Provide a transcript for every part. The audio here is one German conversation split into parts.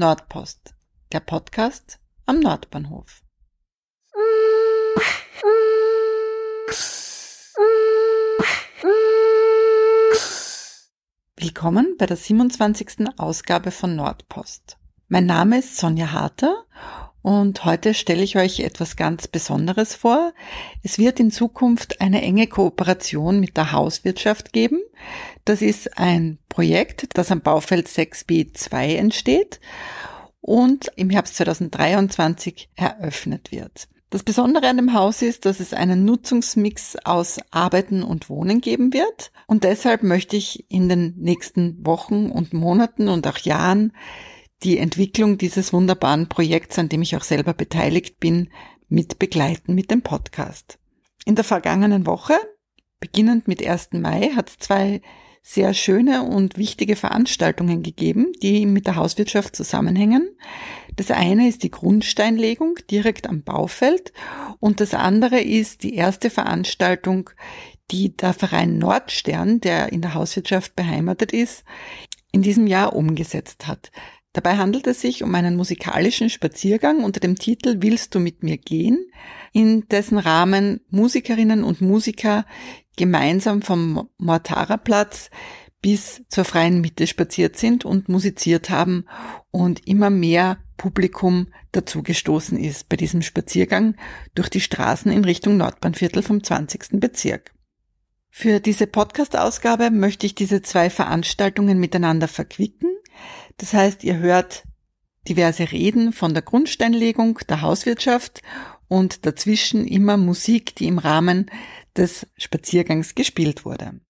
Nordpost, der Podcast am Nordbahnhof. Willkommen bei der 27. Ausgabe von Nordpost. Mein Name ist Sonja Harter und heute stelle ich euch etwas ganz Besonderes vor. Es wird in Zukunft eine enge Kooperation mit der Hauswirtschaft geben. Das ist ein Projekt, das am Baufeld 6b2 entsteht und im Herbst 2023 eröffnet wird. Das Besondere an dem Haus ist, dass es einen Nutzungsmix aus Arbeiten und Wohnen geben wird. Und deshalb möchte ich in den nächsten Wochen und Monaten und auch Jahren die Entwicklung dieses wunderbaren Projekts, an dem ich auch selber beteiligt bin, mit begleiten mit dem Podcast. In der vergangenen Woche, beginnend mit 1. Mai, hat es zwei sehr schöne und wichtige Veranstaltungen gegeben, die mit der Hauswirtschaft zusammenhängen. Das eine ist die Grundsteinlegung direkt am Baufeld und das andere ist die erste Veranstaltung, die der Verein Nordstern, der in der Hauswirtschaft beheimatet ist, in diesem Jahr umgesetzt hat. Dabei handelt es sich um einen musikalischen Spaziergang unter dem Titel Willst du mit mir gehen, in dessen Rahmen Musikerinnen und Musiker gemeinsam vom Mortaraplatz bis zur freien Mitte spaziert sind und musiziert haben und immer mehr Publikum dazugestoßen ist bei diesem Spaziergang durch die Straßen in Richtung Nordbahnviertel vom 20. Bezirk. Für diese Podcast-Ausgabe möchte ich diese zwei Veranstaltungen miteinander verquicken. Das heißt, ihr hört diverse Reden von der Grundsteinlegung der Hauswirtschaft und dazwischen immer Musik, die im Rahmen des Spaziergangs gespielt wurde.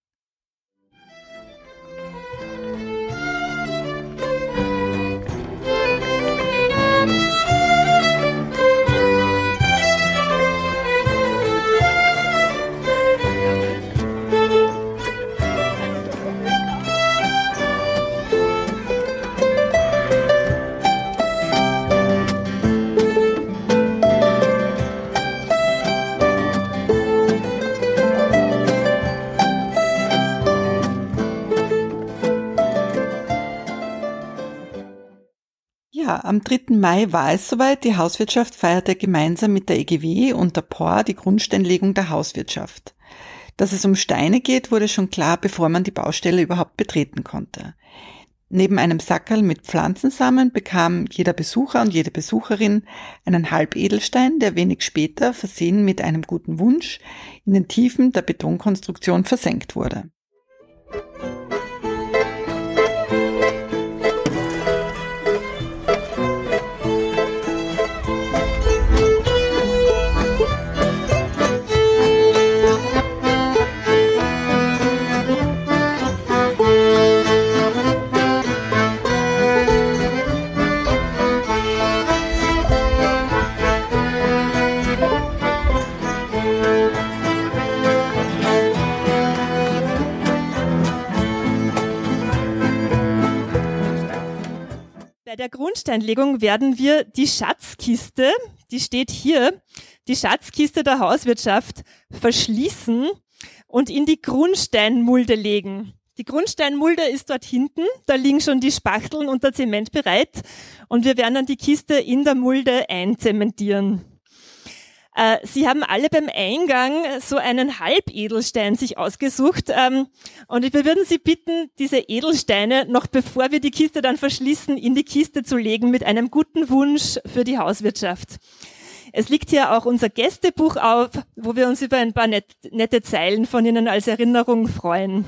Am 3. Mai war es soweit. Die Hauswirtschaft feierte gemeinsam mit der EGW und der POR die Grundsteinlegung der Hauswirtschaft. Dass es um Steine geht, wurde schon klar, bevor man die Baustelle überhaupt betreten konnte. Neben einem Sackerl mit Pflanzensamen bekam jeder Besucher und jede Besucherin einen Halbedelstein, der wenig später, versehen mit einem guten Wunsch, in den Tiefen der Betonkonstruktion versenkt wurde. Der Grundsteinlegung werden wir die Schatzkiste, die steht hier, die Schatzkiste der Hauswirtschaft verschließen und in die Grundsteinmulde legen. Die Grundsteinmulde ist dort hinten, da liegen schon die Spachteln und der Zement bereit und wir werden dann die Kiste in der Mulde einzementieren. Äh, Sie haben alle beim Eingang so einen Halbedelstein sich ausgesucht. Ähm, und wir würden Sie bitten, diese Edelsteine noch bevor wir die Kiste dann verschließen, in die Kiste zu legen mit einem guten Wunsch für die Hauswirtschaft. Es liegt hier auch unser Gästebuch auf, wo wir uns über ein paar nette Zeilen von Ihnen als Erinnerung freuen.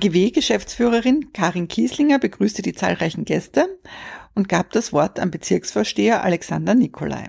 EGW-Geschäftsführerin Karin Kieslinger begrüßte die zahlreichen Gäste und gab das Wort an Bezirksvorsteher Alexander Nikolai.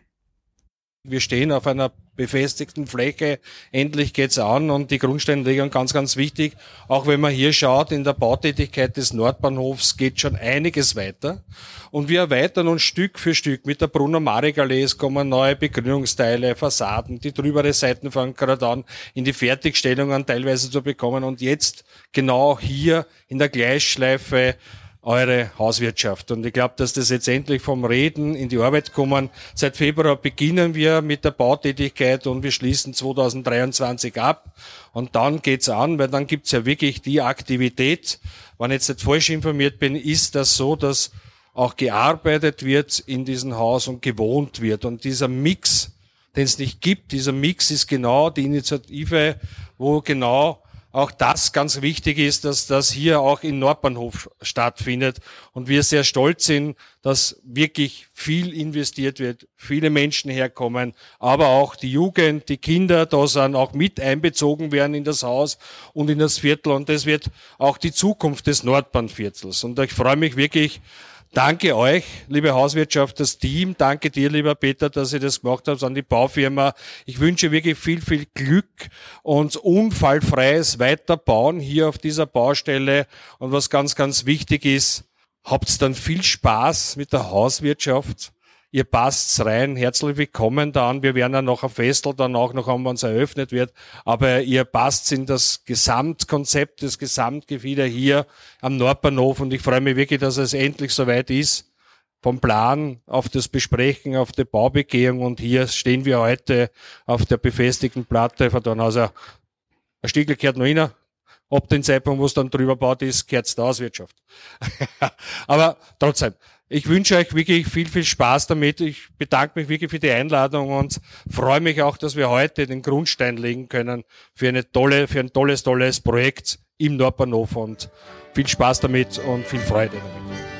Wir stehen auf einer befestigten Fläche. Endlich geht's an und die Grundsteinlegung ganz, ganz wichtig. Auch wenn man hier schaut, in der Bautätigkeit des Nordbahnhofs geht schon einiges weiter. Und wir erweitern uns Stück für Stück. Mit der Brunner Marigallee kommen neue Begrünungsteile, Fassaden, die drübere Seiten fangen gerade an, in die Fertigstellungen teilweise zu bekommen. Und jetzt genau hier in der Gleisschleife eure Hauswirtschaft. Und ich glaube, dass das jetzt endlich vom Reden in die Arbeit kommen. Seit Februar beginnen wir mit der Bautätigkeit und wir schließen 2023 ab. Und dann geht's an, weil dann gibt's ja wirklich die Aktivität. Wenn ich jetzt nicht falsch informiert bin, ist das so, dass auch gearbeitet wird in diesem Haus und gewohnt wird. Und dieser Mix, den es nicht gibt, dieser Mix ist genau die Initiative, wo genau auch das ganz wichtig ist, dass das hier auch in Nordbahnhof stattfindet und wir sehr stolz sind, dass wirklich viel investiert wird, viele Menschen herkommen, aber auch die Jugend, die Kinder da sind, auch mit einbezogen werden in das Haus und in das Viertel und das wird auch die Zukunft des Nordbahnviertels. Und ich freue mich wirklich, Danke euch, liebe Hauswirtschaft, das Team. Danke dir, lieber Peter, dass ihr das gemacht habt an die Baufirma. Ich wünsche wirklich viel, viel Glück und unfallfreies Weiterbauen hier auf dieser Baustelle. Und was ganz, ganz wichtig ist, habt dann viel Spaß mit der Hauswirtschaft ihr passt's rein, herzlich willkommen dann. Wir werden ja noch ein Festel dann auch noch haben, wenn es eröffnet wird, aber ihr passt in das Gesamtkonzept, das Gesamtgefieder hier am Nordbahnhof und ich freue mich wirklich, dass es endlich soweit ist. Vom Plan auf das Besprechen, auf die Baubegehung und hier stehen wir heute auf der befestigten Platte von also ein Stiegel kehrt noch rein, ab dem Zeitpunkt, wo es dann drüber baut ist, kehrt's der Auswirtschaft. Aber trotzdem, ich wünsche euch wirklich viel, viel Spaß damit. Ich bedanke mich wirklich für die Einladung und freue mich auch, dass wir heute den Grundstein legen können für eine tolle, für ein tolles, tolles Projekt im Nordbahnhof und viel Spaß damit und viel Freude damit.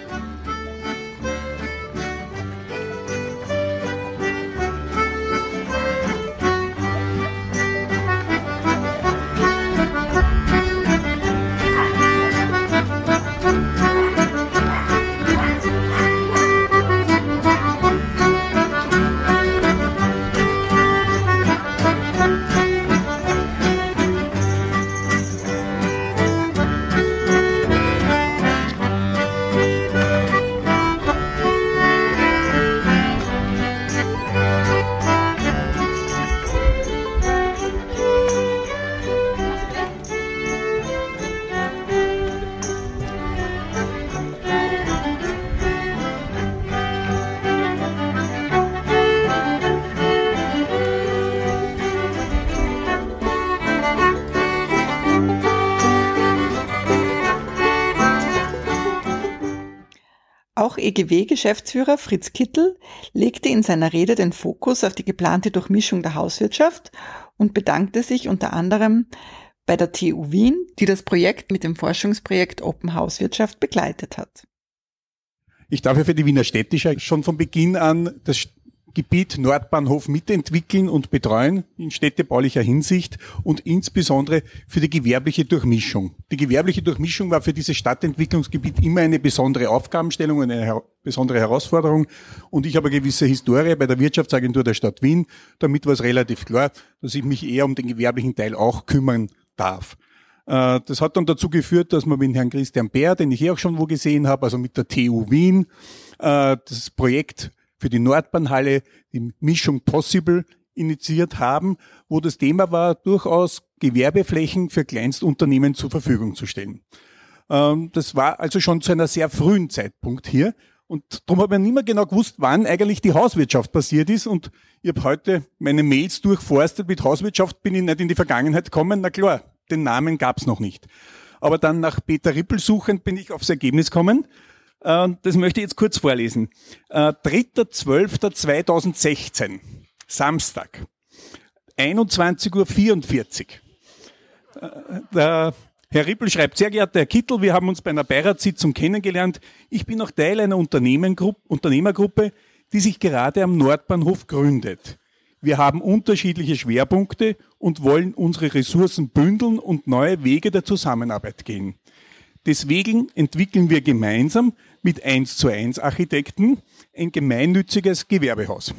EGW-Geschäftsführer Fritz Kittel legte in seiner Rede den Fokus auf die geplante Durchmischung der Hauswirtschaft und bedankte sich unter anderem bei der TU Wien, die das Projekt mit dem Forschungsprojekt Open Hauswirtschaft begleitet hat. Ich darf ja für die Wiener Städtische schon von Beginn an das Gebiet Nordbahnhof mitentwickeln und betreuen in städtebaulicher Hinsicht und insbesondere für die gewerbliche Durchmischung. Die gewerbliche Durchmischung war für dieses Stadtentwicklungsgebiet immer eine besondere Aufgabenstellung, eine her besondere Herausforderung und ich habe eine gewisse Historie bei der Wirtschaftsagentur der Stadt Wien. Damit war es relativ klar, dass ich mich eher um den gewerblichen Teil auch kümmern darf. Äh, das hat dann dazu geführt, dass man mit Herrn Christian Bär, den ich eh auch schon wo gesehen habe, also mit der TU Wien, äh, das Projekt für die Nordbahnhalle die Mischung Possible initiiert haben, wo das Thema war, durchaus Gewerbeflächen für Kleinstunternehmen zur Verfügung zu stellen. Ähm, das war also schon zu einer sehr frühen Zeitpunkt hier. Und darum habe ich nicht mehr genau gewusst, wann eigentlich die Hauswirtschaft passiert ist. Und ich habe heute meine Mails durchforstet. Mit Hauswirtschaft bin ich nicht in die Vergangenheit gekommen. Na klar, den Namen gab es noch nicht. Aber dann nach Peter Rippel suchend bin ich aufs Ergebnis gekommen, das möchte ich jetzt kurz vorlesen. 3.12.2016, äh, Samstag, 21.44 Uhr. Äh, der Herr Rippel schreibt, sehr geehrter Herr Kittel, wir haben uns bei einer Beiratssitzung kennengelernt. Ich bin auch Teil einer Unternehmergruppe, die sich gerade am Nordbahnhof gründet. Wir haben unterschiedliche Schwerpunkte und wollen unsere Ressourcen bündeln und neue Wege der Zusammenarbeit gehen. Deswegen entwickeln wir gemeinsam mit 1 zu 1 Architekten ein gemeinnütziges Gewerbehaus.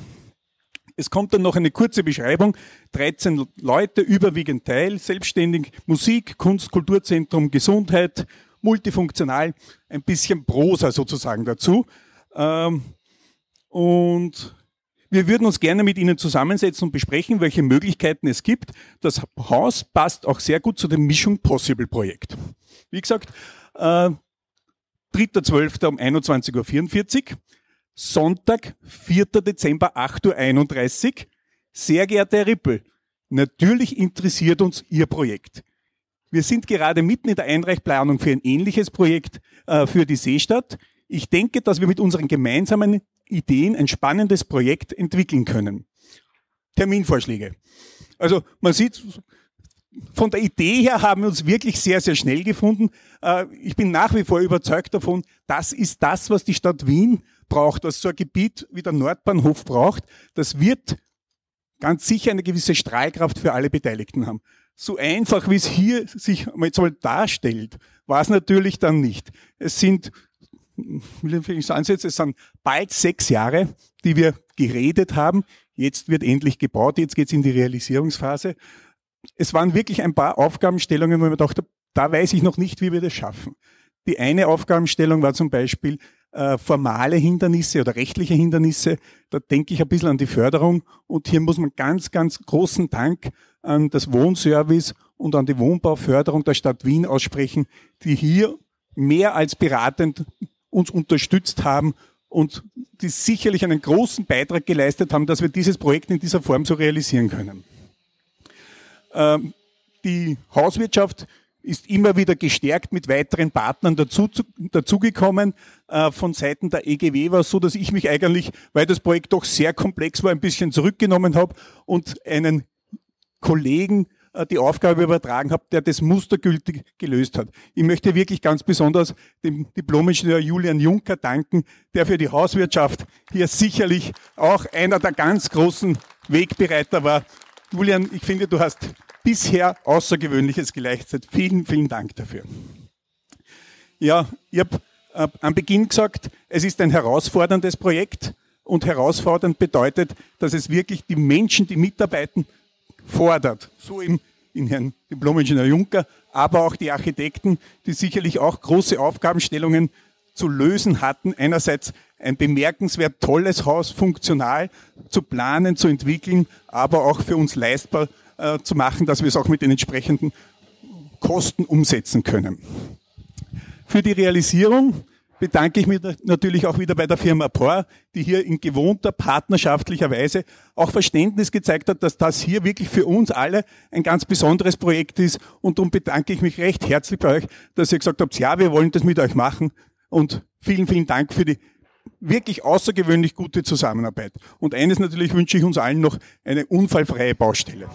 Es kommt dann noch eine kurze Beschreibung. 13 Leute, überwiegend Teil, selbstständig, Musik, Kunst, Kulturzentrum, Gesundheit, multifunktional, ein bisschen Prosa sozusagen dazu. Ähm, und wir würden uns gerne mit Ihnen zusammensetzen und besprechen, welche Möglichkeiten es gibt. Das Haus passt auch sehr gut zu dem Mission Possible Projekt. Wie gesagt, äh, 3.12. um 21.44 Uhr. Sonntag, 4. Dezember, 8.31 Uhr. Sehr geehrter Herr Rippel, natürlich interessiert uns Ihr Projekt. Wir sind gerade mitten in der Einreichplanung für ein ähnliches Projekt äh, für die Seestadt. Ich denke, dass wir mit unseren gemeinsamen Ideen ein spannendes Projekt entwickeln können. Terminvorschläge. Also man sieht, von der Idee her haben wir uns wirklich sehr, sehr schnell gefunden. Äh, ich bin nach wie vor überzeugt davon, das ist das, was die Stadt Wien braucht, was so ein Gebiet wie der Nordbahnhof braucht. Das wird ganz sicher eine gewisse Strahlkraft für alle Beteiligten haben. So einfach, wie es hier sich jetzt mal darstellt, war es natürlich dann nicht. Es sind, will ich sagen, es sind bald sechs Jahre, die wir geredet haben. Jetzt wird endlich gebaut, jetzt geht es in die Realisierungsphase es waren wirklich ein paar Aufgabenstellungen, wo ich mir dachte, da weiß ich noch nicht, wie wir das schaffen. Die eine Aufgabenstellung war zum Beispiel äh, formale Hindernisse oder rechtliche Hindernisse. Da denke ich ein bisschen an die Förderung. Und hier muss man ganz, ganz großen Dank an das Wohnservice und an die Wohnbauförderung der Stadt Wien aussprechen, die hier mehr als beratend uns unterstützt haben und die sicherlich einen großen Beitrag geleistet haben, dass wir dieses Projekt in dieser Form so realisieren können. Ähm, die Hauswirtschaft ist immer wieder gestärkt mit weiteren Partnern dazu, dazugekommen. Äh, von Seiten der EGW war es so, dass ich mich eigentlich, weil das Projekt doch sehr komplex war, ein bisschen zurückgenommen habe und einen Kollegen äh, die Aufgabe übertragen habe, der das mustergültig gelöst hat. Ich möchte wirklich ganz besonders dem Diplomingenieur Julian Juncker danken, der für die Hauswirtschaft hier sicherlich auch einer der ganz großen Wegbereiter war Julian, ich finde, du hast bisher Außergewöhnliches geleistet. Vielen, vielen Dank dafür. Ja, ich habe äh, am Beginn gesagt, es ist ein herausforderndes Projekt und herausfordernd bedeutet, dass es wirklich die Menschen, die mitarbeiten, fordert. So im, in Herrn Diplom-Ingenieur Juncker, aber auch die Architekten, die sicherlich auch große Aufgabenstellungen zu lösen hatten. Einerseits ein bemerkenswert tolles Haus funktional zu planen, zu entwickeln, aber auch für uns leistbar äh, zu machen, dass wir es auch mit den entsprechenden Kosten umsetzen können. Für die Realisierung bedanke ich mich natürlich auch wieder bei der Firma POR, die hier in gewohnter partnerschaftlicher Weise auch Verständnis gezeigt hat, dass das hier wirklich für uns alle ein ganz besonderes Projekt ist. Und darum bedanke ich mich recht herzlich bei euch, dass ihr gesagt habt, ja, wir wollen das mit euch machen. Und vielen, vielen Dank für die wirklich außergewöhnlich gute Zusammenarbeit. Und eines natürlich wünsche ich uns allen noch eine unfallfreie Baustelle.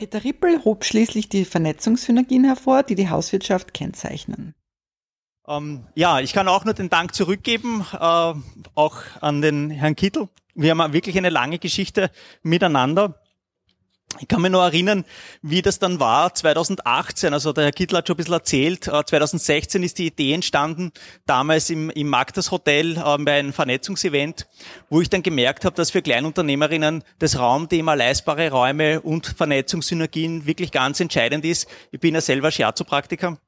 Peter Rippel hob schließlich die Vernetzungssynergien hervor, die die Hauswirtschaft kennzeichnen. Ähm, ja, ich kann auch nur den Dank zurückgeben, äh, auch an den Herrn Kittel. Wir haben wirklich eine lange Geschichte miteinander. Ich kann mich noch erinnern, wie das dann war 2018. Also der Herr Kittler hat schon ein bisschen erzählt. 2016 äh, ist die Idee entstanden, damals im, im Magdas Hotel äh, bei einem Vernetzungsevent, wo ich dann gemerkt habe, dass für Kleinunternehmerinnen das Raumthema leistbare Räume und Vernetzungssynergien wirklich ganz entscheidend ist. Ich bin ja selber Shiatsu-Praktiker.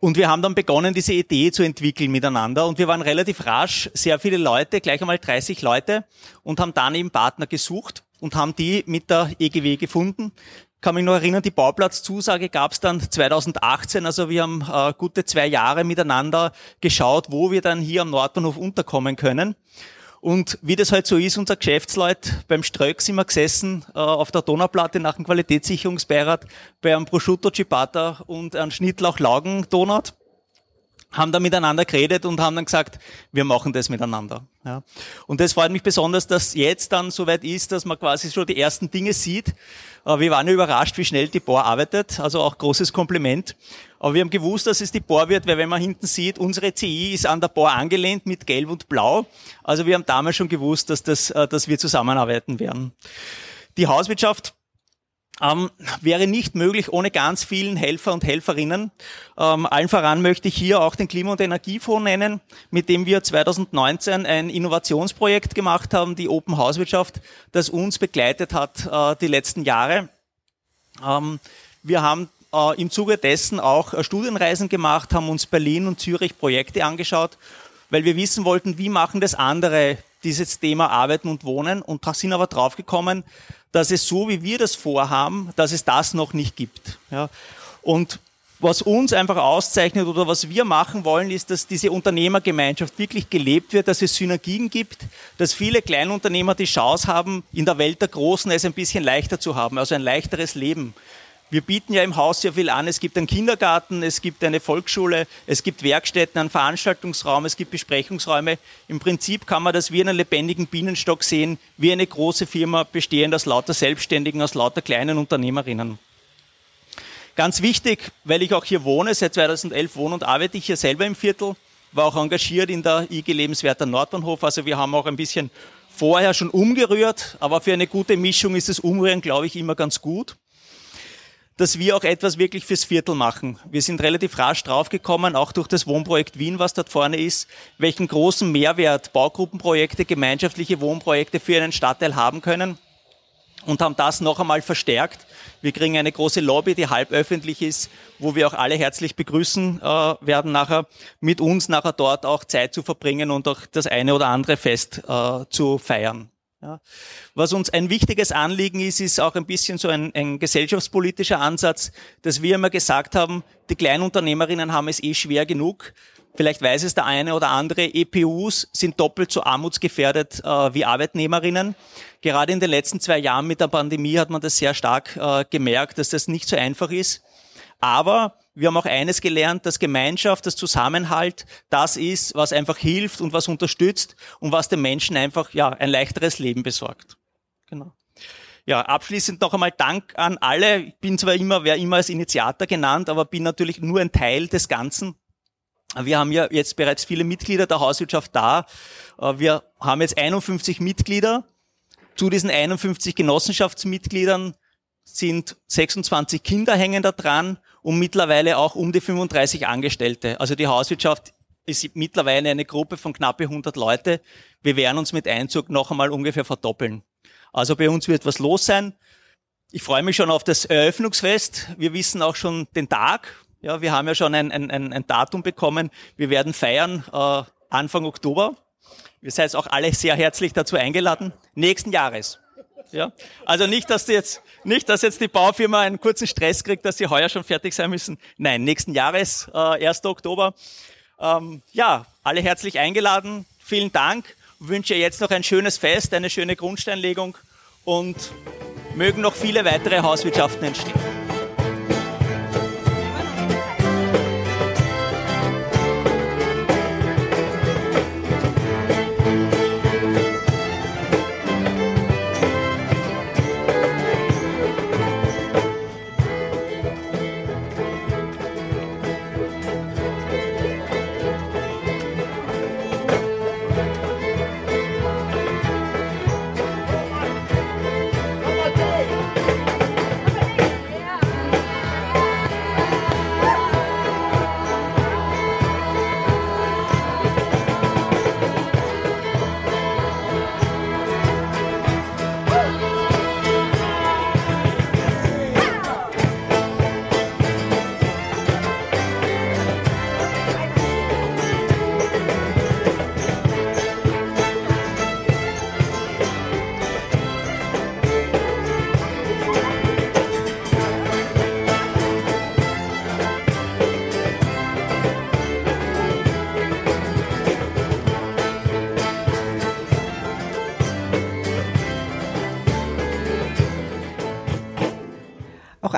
Und wir haben dann begonnen, diese Idee zu entwickeln miteinander. Und wir waren relativ rasch, sehr viele Leute, gleich einmal 30 Leute, und haben dann eben Partner gesucht und haben die mit der EGW gefunden. Kann mich noch erinnern, die Bauplatzzusage gab es dann 2018, also wir haben äh, gute zwei Jahre miteinander geschaut, wo wir dann hier am Nordbahnhof unterkommen können. Und wie das halt so ist, unser Geschäftsleut beim Ströck sind wir gesessen äh, auf der Donauplatte nach dem Qualitätssicherungsbeirat bei einem Prosciutto Ciabatta und einem Schnittlauch-Laugen-Donut haben da miteinander geredet und haben dann gesagt, wir machen das miteinander. Ja. Und das freut mich besonders, dass jetzt dann soweit ist, dass man quasi schon die ersten Dinge sieht. Äh, wir waren überrascht, wie schnell die Bohr arbeitet, also auch großes Kompliment. Aber wir haben gewusst, dass es die Bohr wird, weil wenn man hinten sieht, unsere CI ist an der Bohr angelehnt mit Gelb und Blau. Also wir haben damals schon gewusst, dass, das, äh, dass wir zusammenarbeiten werden. Die Hauswirtschaft ähm, wäre nicht möglich ohne ganz vielen Helfer und Helferinnen. Ähm, allen voran möchte ich hier auch den Klima- und Energiefonds nennen, mit dem wir 2019 ein Innovationsprojekt gemacht haben, die Open Hauswirtschaft, das uns begleitet hat äh, die letzten Jahre. Ähm, wir haben äh, im Zuge dessen auch äh, Studienreisen gemacht, haben uns Berlin und Zürich Projekte angeschaut, weil wir wissen wollten, wie machen das andere dieses Thema Arbeiten und Wohnen und sind aber draufgekommen, dass es so, wie wir das vorhaben, dass es das noch nicht gibt. Ja. Und was uns einfach auszeichnet oder was wir machen wollen, ist, dass diese Unternehmergemeinschaft wirklich gelebt wird, dass es Synergien gibt, dass viele Kleinunternehmer die Chance haben, in der Welt der Großen es ein bisschen leichter zu haben, also ein leichteres Leben. Wir bieten ja im Haus sehr viel an. Es gibt einen Kindergarten, es gibt eine Volksschule, es gibt Werkstätten, einen Veranstaltungsraum, es gibt Besprechungsräume. Im Prinzip kann man das wie einen lebendigen Bienenstock sehen, wie eine große Firma bestehend aus lauter Selbstständigen, aus lauter kleinen Unternehmerinnen. Ganz wichtig, weil ich auch hier wohne, seit 2011 wohne und arbeite ich hier selber im Viertel, war auch engagiert in der IG Lebenswerter Nordbahnhof. Also wir haben auch ein bisschen vorher schon umgerührt, aber für eine gute Mischung ist das Umrühren, glaube ich, immer ganz gut dass wir auch etwas wirklich fürs Viertel machen. Wir sind relativ rasch draufgekommen, auch durch das Wohnprojekt Wien, was dort vorne ist, welchen großen Mehrwert Baugruppenprojekte, gemeinschaftliche Wohnprojekte für einen Stadtteil haben können und haben das noch einmal verstärkt. Wir kriegen eine große Lobby, die halb öffentlich ist, wo wir auch alle herzlich begrüßen äh, werden, nachher mit uns nachher dort auch Zeit zu verbringen und auch das eine oder andere Fest äh, zu feiern. Ja. Was uns ein wichtiges Anliegen ist, ist auch ein bisschen so ein, ein, gesellschaftspolitischer Ansatz, dass wir immer gesagt haben, die Kleinunternehmerinnen haben es eh schwer genug. Vielleicht weiß es der eine oder andere, EPUs sind doppelt so armutsgefährdet äh, wie Arbeitnehmerinnen. Gerade in den letzten zwei Jahren mit der Pandemie hat man das sehr stark äh, gemerkt, dass das nicht so einfach ist. Aber wir haben auch eines gelernt, dass Gemeinschaft, das Zusammenhalt, das ist, was einfach hilft und was unterstützt und was den Menschen einfach ja ein leichteres Leben besorgt. Genau. Ja, abschließend noch einmal Dank an alle. Ich bin zwar immer, wer immer als Initiator genannt, aber bin natürlich nur ein Teil des Ganzen. Wir haben ja jetzt bereits viele Mitglieder der Hauswirtschaft da. Äh, wir haben jetzt 51 Mitglieder. Zu diesen 51 Genossenschaftsmitgliedern sind 26 Kinder hängen da dran und mittlerweile auch um die 35 Angestellte. Also die Hauswirtschaft ist mittlerweile eine Gruppe von knappe 100 Leute. Wir werden uns mit Einzug noch einmal ungefähr verdoppeln. Also bei uns wird was los sein. Ich freue mich schon auf das Eröffnungsfest. Wir wissen auch schon den Tag. Ja, wir haben ja schon ein, ein, ein Datum bekommen. Wir werden feiern äh, Anfang Oktober. Ihr seid auch alle sehr herzlich dazu eingeladen. Nächsten Jahres. Ja? Also nicht, dass jetzt, nicht, dass jetzt die Baufirma einen kurzen Stress kriegt, dass sie heuer schon fertig sein müssen. Nein, nächsten Jahres, äh, 1. Oktober. Ähm, ja, alle herzlich eingeladen. Vielen Dank. Wünsche jetzt noch ein schönes Fest, eine schöne Grundsteinlegung und mögen noch viele weitere Hauswirtschaften entstehen.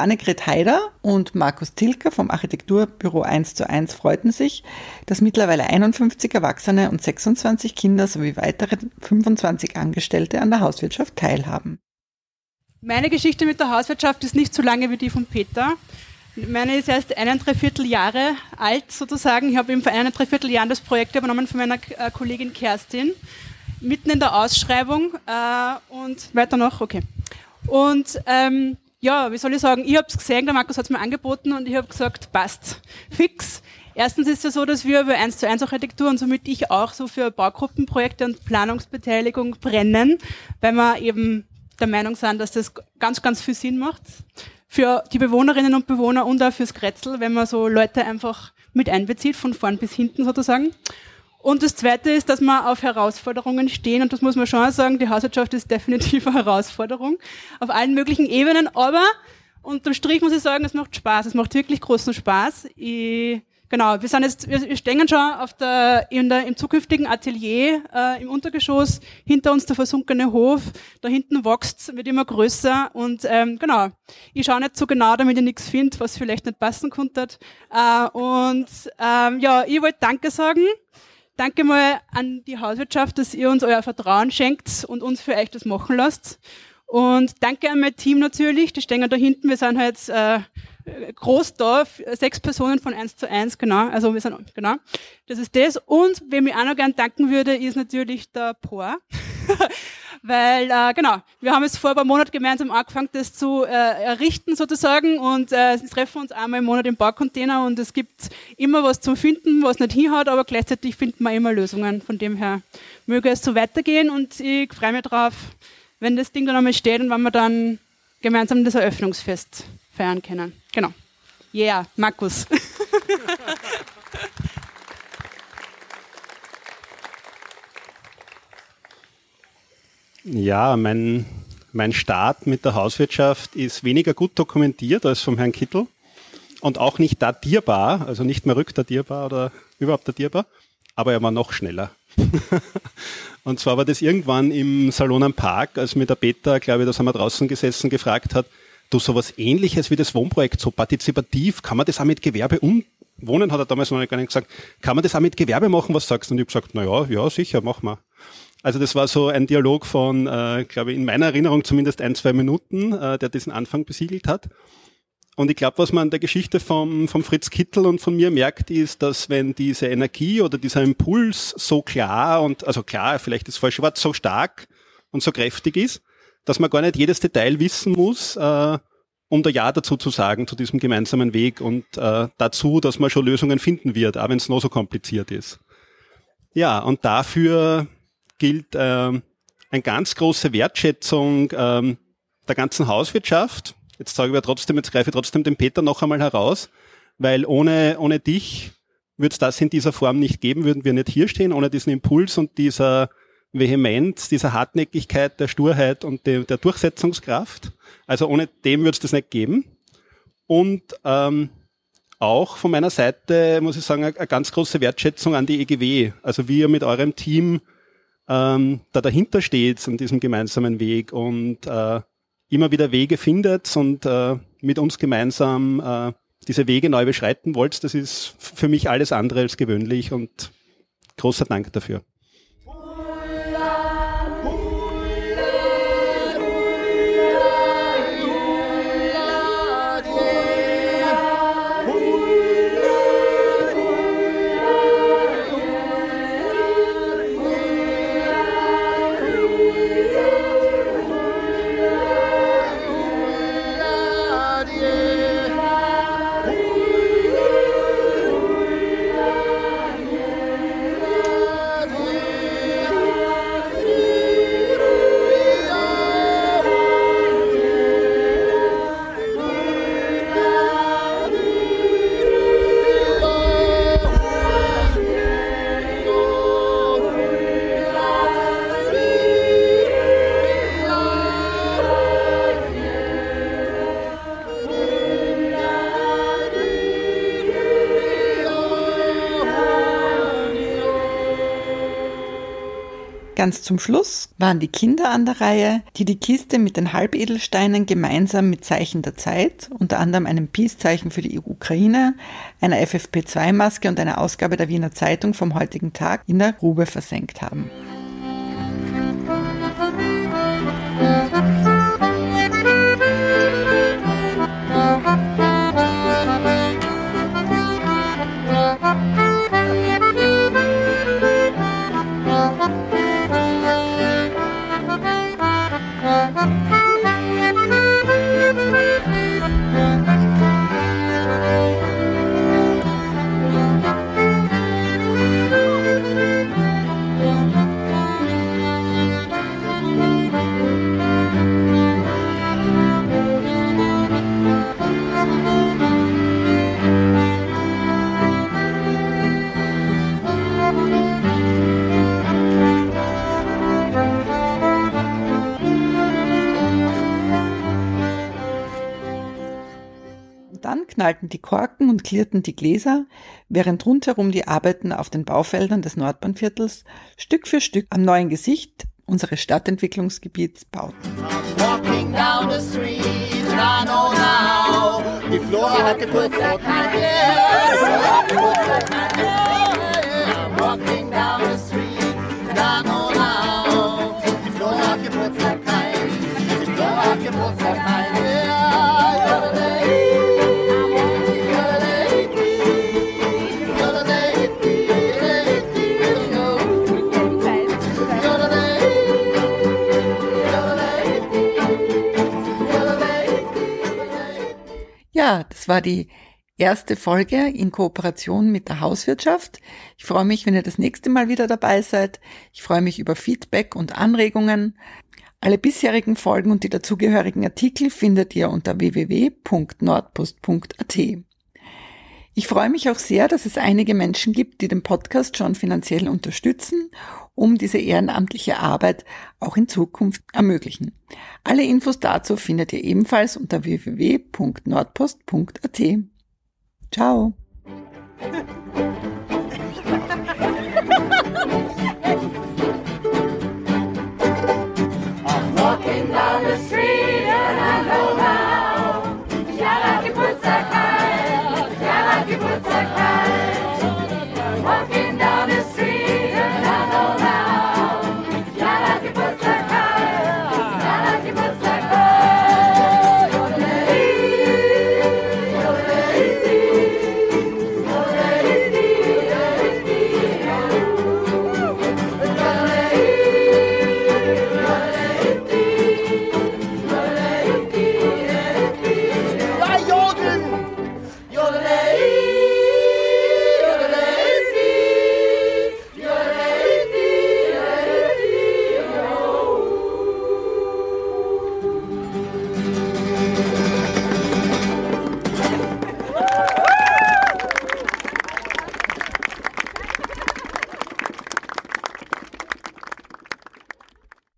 Annegret Haider und Markus Tilker vom Architekturbüro 1 zu 1 freuten sich, dass mittlerweile 51 Erwachsene und 26 Kinder sowie weitere 25 Angestellte an der Hauswirtschaft teilhaben. Meine Geschichte mit der Hauswirtschaft ist nicht so lange wie die von Peter. Meine ist erst ein Dreiviertel Jahre alt sozusagen. Ich habe eben vor einem Dreiviertel Jahren das Projekt übernommen von meiner äh, Kollegin Kerstin. Mitten in der Ausschreibung äh, und weiter noch, okay. Und ähm, ja, wie soll ich sagen, ich habe es gesehen, der Markus hat es mir angeboten und ich habe gesagt, passt, fix. Erstens ist es ja so, dass wir über 1 zu 1 Architektur und somit ich auch so für Baugruppenprojekte und Planungsbeteiligung brennen, weil wir eben der Meinung sind, dass das ganz, ganz viel Sinn macht für die Bewohnerinnen und Bewohner und auch fürs Kretzel, wenn man so Leute einfach mit einbezieht, von vorn bis hinten sozusagen. Und das Zweite ist, dass wir auf Herausforderungen stehen und das muss man schon sagen, die Hauswirtschaft ist definitiv eine Herausforderung auf allen möglichen Ebenen, aber unterm Strich muss ich sagen, es macht Spaß, es macht wirklich großen Spaß. Ich Genau, wir sind jetzt, wir stehen schon auf der, in der, im zukünftigen Atelier äh, im Untergeschoss, hinter uns der versunkene Hof, da hinten wächst, wird immer größer und ähm, genau, ich schaue nicht so genau, damit ich nichts finde, was vielleicht nicht passen konnte. Äh, und ähm, ja, ich wollte Danke sagen. Danke mal an die Hauswirtschaft, dass ihr uns euer Vertrauen schenkt und uns für euch das machen lasst. Und danke an mein Team natürlich, die stehen da hinten, wir sind halt äh, Großdorf, sechs Personen von eins zu eins, genau. Also wir sind, genau. Das ist das. Und wem ich auch noch gern danken würde, ist natürlich der Por. Weil, äh, genau, wir haben es vor ein paar Monaten gemeinsam angefangen, das zu äh, errichten sozusagen und äh, treffen uns einmal im Monat im Baucontainer und es gibt immer was zum Finden, was nicht hinhaut, aber gleichzeitig finden wir immer Lösungen. Von dem her möge es so weitergehen und ich freue mich drauf, wenn das Ding dann einmal steht und wenn wir dann gemeinsam das Eröffnungsfest feiern können. Genau. Yeah, Markus. ja, mein, mein Start mit der Hauswirtschaft ist weniger gut dokumentiert als vom Herrn Kittel und auch nicht datierbar, also nicht mehr rückdatierbar oder überhaupt datierbar, aber er war noch schneller. und zwar war das irgendwann im Salon am Park, als mir der Peter, glaube ich, da haben wir draußen gesessen, gefragt hat, du sowas ähnliches wie das Wohnprojekt, so partizipativ, kann man das auch mit Gewerbe umwohnen, hat er damals noch gar nicht gesagt, kann man das auch mit Gewerbe machen, was sagst du? Und ich habe gesagt, na ja, ja, sicher, mach mal. Also das war so ein Dialog von, äh, glaube ich, in meiner Erinnerung zumindest ein, zwei Minuten, äh, der diesen Anfang besiegelt hat. Und ich glaube, was man an der Geschichte vom, vom Fritz Kittel und von mir merkt, ist, dass wenn diese Energie oder dieser Impuls so klar und, also klar, vielleicht ist das falsche Wort, so stark und so kräftig ist, dass man gar nicht jedes Detail wissen muss, äh, um da Ja dazu zu sagen, zu diesem gemeinsamen Weg und äh, dazu, dass man schon Lösungen finden wird, auch wenn es noch so kompliziert ist. Ja, und dafür gilt äh, eine ganz große Wertschätzung äh, der ganzen Hauswirtschaft. Jetzt sage ich aber trotzdem, jetzt greife ich trotzdem den Peter noch einmal heraus, weil ohne, ohne dich würde es das in dieser Form nicht geben, würden wir nicht hier stehen, ohne diesen Impuls und dieser Vehemenz, dieser Hartnäckigkeit, der Sturheit und de, der Durchsetzungskraft. Also ohne dem würde es das nicht geben. Und ähm, auch von meiner Seite muss ich sagen, eine ganz große Wertschätzung an die EGW. Also wie ihr mit eurem Team ähm, da dahinter steht an diesem gemeinsamen Weg und äh, immer wieder Wege findet und äh, mit uns gemeinsam äh, diese Wege neu beschreiten wollt. Das ist für mich alles andere als gewöhnlich und großer Dank dafür. Ganz zum Schluss waren die Kinder an der Reihe, die die Kiste mit den Halbedelsteinen gemeinsam mit Zeichen der Zeit, unter anderem einem Peace-Zeichen für die Ukraine, einer FFP2-Maske und einer Ausgabe der Wiener Zeitung vom heutigen Tag in der Grube versenkt haben. Knallten die Korken und klirrten die Gläser, während rundherum die Arbeiten auf den Baufeldern des Nordbahnviertels Stück für Stück am neuen Gesicht unseres Stadtentwicklungsgebiets bauten. The street, Ja, das war die erste Folge in Kooperation mit der Hauswirtschaft. Ich freue mich, wenn ihr das nächste Mal wieder dabei seid. Ich freue mich über Feedback und Anregungen. Alle bisherigen Folgen und die dazugehörigen Artikel findet ihr unter www.nordpost.at. Ich freue mich auch sehr, dass es einige Menschen gibt, die den Podcast schon finanziell unterstützen, um diese ehrenamtliche Arbeit auch in Zukunft ermöglichen. Alle Infos dazu findet ihr ebenfalls unter www.nordpost.at. Ciao!